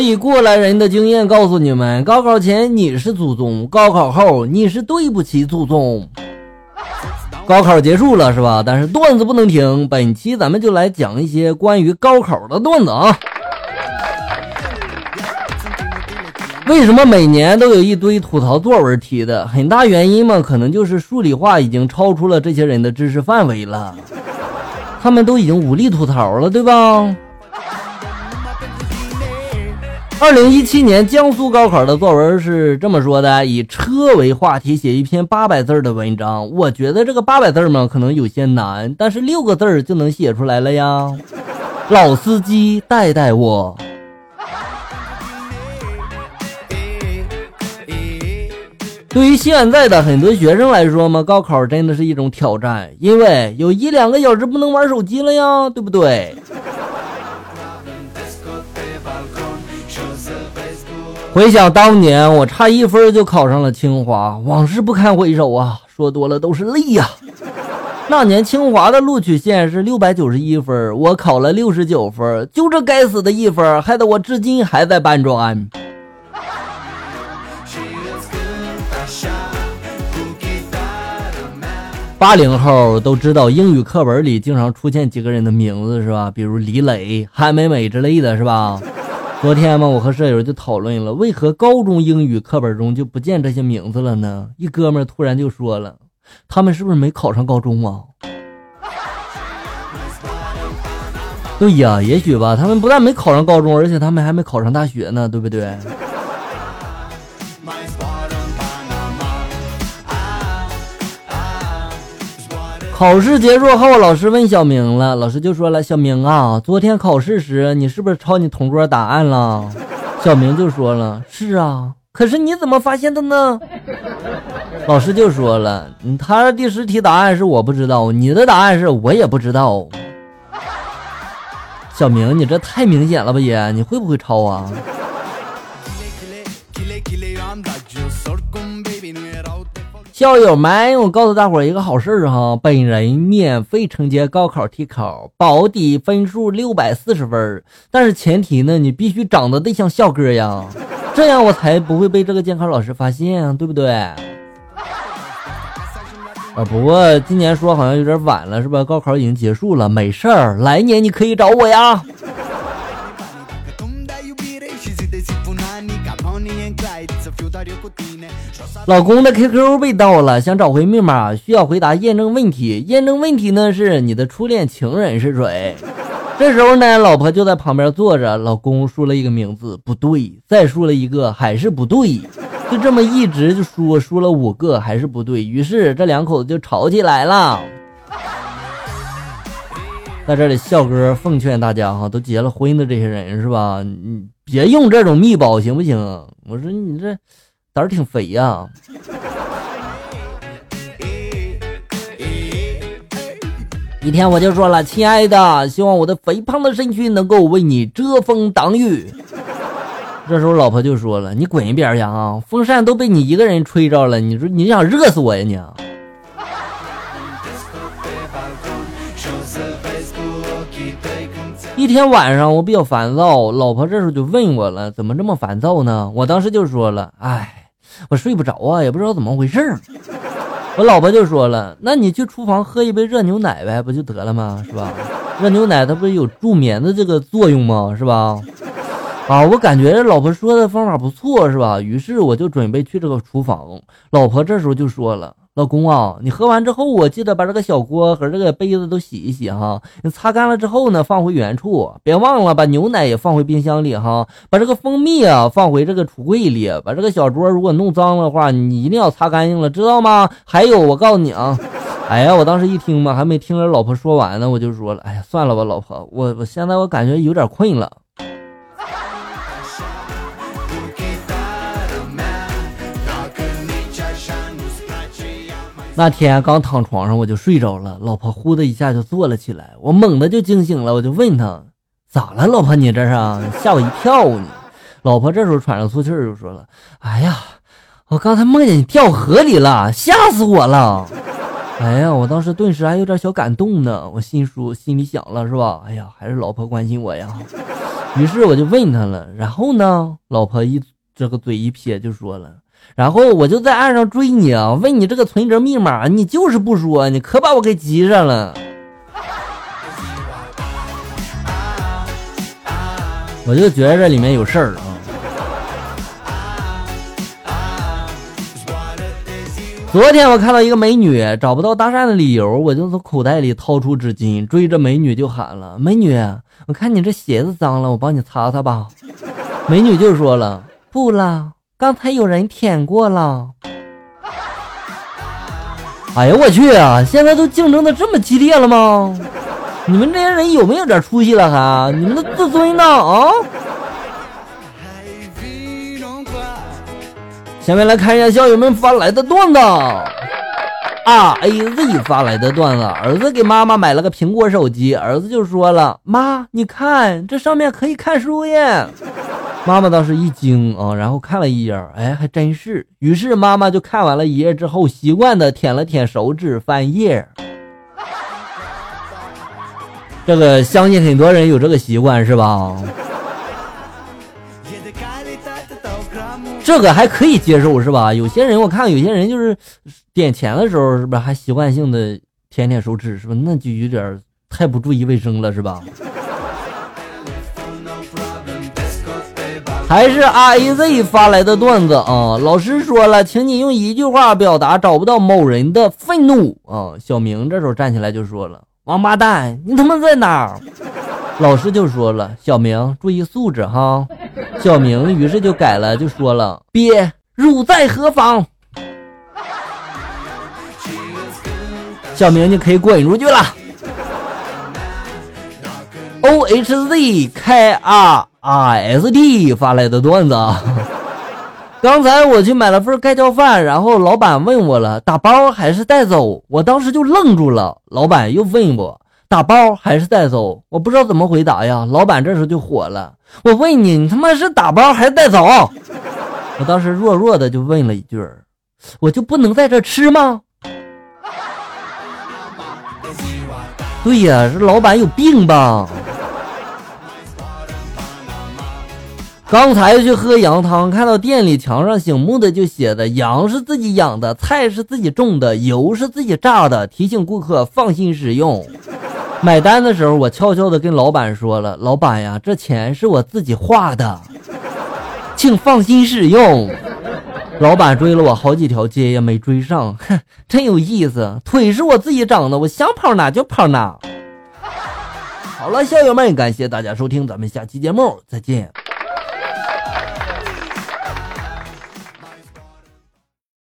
以过来人的经验告诉你们：高考前你是祖宗，高考后你是对不起祖宗。高考结束了是吧？但是段子不能停，本期咱们就来讲一些关于高考的段子啊。为什么每年都有一堆吐槽作文题的？很大原因嘛，可能就是数理化已经超出了这些人的知识范围了，他们都已经无力吐槽了，对吧？二零一七年江苏高考的作文是这么说的：以车为话题写一篇八百字的文章。我觉得这个八百字嘛，可能有些难，但是六个字就能写出来了呀。老司机带带我。对于现在的很多学生来说嘛，高考真的是一种挑战，因为有一两个小时不能玩手机了呀，对不对？回想当年，我差一分就考上了清华，往事不堪回首啊，说多了都是泪呀。那年清华的录取线是六百九十一分，我考了六十九分，就这该死的一分，害得我至今还在搬砖。八零后都知道英语课文里经常出现几个人的名字是吧？比如李磊、韩美美之类的是吧？昨天嘛，我和舍友就讨论了，为何高中英语课本中就不见这些名字了呢？一哥们突然就说了，他们是不是没考上高中啊？对呀，也许吧，他们不但没考上高中，而且他们还没考上大学呢，对不对？考试结束后，老师问小明了，老师就说了：“小明啊，昨天考试时你是不是抄你同桌答案了？”小明就说了：“是啊，可是你怎么发现的呢？”老师就说了：“他第十题答案是我不知道，你的答案是我也不知道。”小明，你这太明显了吧也？你会不会抄啊？校友们，我告诉大伙一个好事哈，本人免费承接高考替考，保底分数六百四十分。但是前提呢，你必须长得得像校哥呀，这样我才不会被这个监考老师发现，对不对？啊，不过今年说好像有点晚了，是吧？高考已经结束了，没事儿，来年你可以找我呀。老公的 QQ 被盗了，想找回密码，需要回答验证问题。验证问题呢是你的初恋情人是谁？这时候呢，老婆就在旁边坐着。老公输了一个名字，不对，再输了一个还是不对，就这么一直就输，输了五个还是不对。于是这两口子就吵起来了。在这里，笑哥奉劝大家哈，都结了婚的这些人是吧？你别用这种密保行不行？我说你这。胆儿挺肥呀！一天我就说了，亲爱的，希望我的肥胖的身躯能够为你遮风挡雨。这时候老婆就说了：“你滚一边去啊！风扇都被你一个人吹着了，你说你想热死我呀你！”一天晚上我比较烦躁，老婆这时候就问我了：“怎么这么烦躁呢？”我当时就说了：“哎。”我睡不着啊，也不知道怎么回事。我老婆就说了：“那你去厨房喝一杯热牛奶呗，不就得了吗？是吧？热牛奶它不是有助眠的这个作用吗？是吧？”啊，我感觉老婆说的方法不错，是吧？于是我就准备去这个厨房。老婆这时候就说了。老公啊，你喝完之后，我记得把这个小锅和这个杯子都洗一洗哈。你擦干了之后呢，放回原处，别忘了把牛奶也放回冰箱里哈。把这个蜂蜜啊放回这个橱柜里。把这个小桌如果弄脏的话，你一定要擦干净了，知道吗？还有，我告诉你啊，哎呀，我当时一听嘛，还没听着老婆说完呢，我就说了，哎呀，算了吧，老婆，我我现在我感觉有点困了。那天刚躺床上我就睡着了，老婆呼的一下就坐了起来，我猛地就惊醒了，我就问她咋了，老婆你这是吓我一跳你。老婆这时候喘着粗气就说了：“哎呀，我刚才梦见你掉河里了，吓死我了。”哎呀，我当时顿时还有点小感动呢，我心说心里想了是吧？哎呀，还是老婆关心我呀。于是我就问他了，然后呢，老婆一这个嘴一撇就说了，然后我就在岸上追你啊，问你这个存折密码，你就是不说，你可把我给急上了。我就觉得这里面有事儿啊。昨天我看到一个美女，找不到搭讪的理由，我就从口袋里掏出纸巾，追着美女就喊了：“美女，我看你这鞋子脏了，我帮你擦擦吧。”美女就说了：“不了，刚才有人舔过了。”哎呀，我去啊！现在都竞争的这么激烈了吗？你们这些人有没有点出息了？还你们的自尊呢？啊！下面来看一下校友们发来的段子。R A Z 发来的段子：儿子给妈妈买了个苹果手机，儿子就说了：“妈，你看这上面可以看书耶。”妈妈当时一惊啊，然后看了一眼，哎，还真是。于是妈妈就看完了一页之后，习惯的舔了舔手指，翻页。这个相信很多人有这个习惯是吧？这个还可以接受是吧？有些人我看有些人就是点钱的时候是不是还习惯性的舔舔手指是吧？那就有点太不注意卫生了是吧？还是 R A Z 发来的段子啊！老师说了，请你用一句话表达找不到某人的愤怒啊！小明这时候站起来就说了。王八蛋，你他妈在哪？老师就说了：“小明，注意素质哈。”小明于是就改了，就说了：“鳖，汝在何方？”小明，你可以滚出去了。O H Z K R I S T 发来的段子啊。刚才我去买了份盖浇饭，然后老板问我了，打包还是带走？我当时就愣住了。老板又问我，打包还是带走？我不知道怎么回答呀。老板这时候就火了，我问你，你他妈是打包还是带走？我当时弱弱的就问了一句，我就不能在这吃吗？对呀，这老板有病吧？刚才去喝羊汤，看到店里墙上醒目的就写的“羊是自己养的，菜是自己种的，油是自己榨的”，提醒顾客放心使用。买单的时候，我悄悄的跟老板说了：“老板呀，这钱是我自己花的，请放心使用。”老板追了我好几条街也没追上，哼，真有意思。腿是我自己长的，我想跑哪就跑哪。好了，校友们，感谢大家收听，咱们下期节目再见。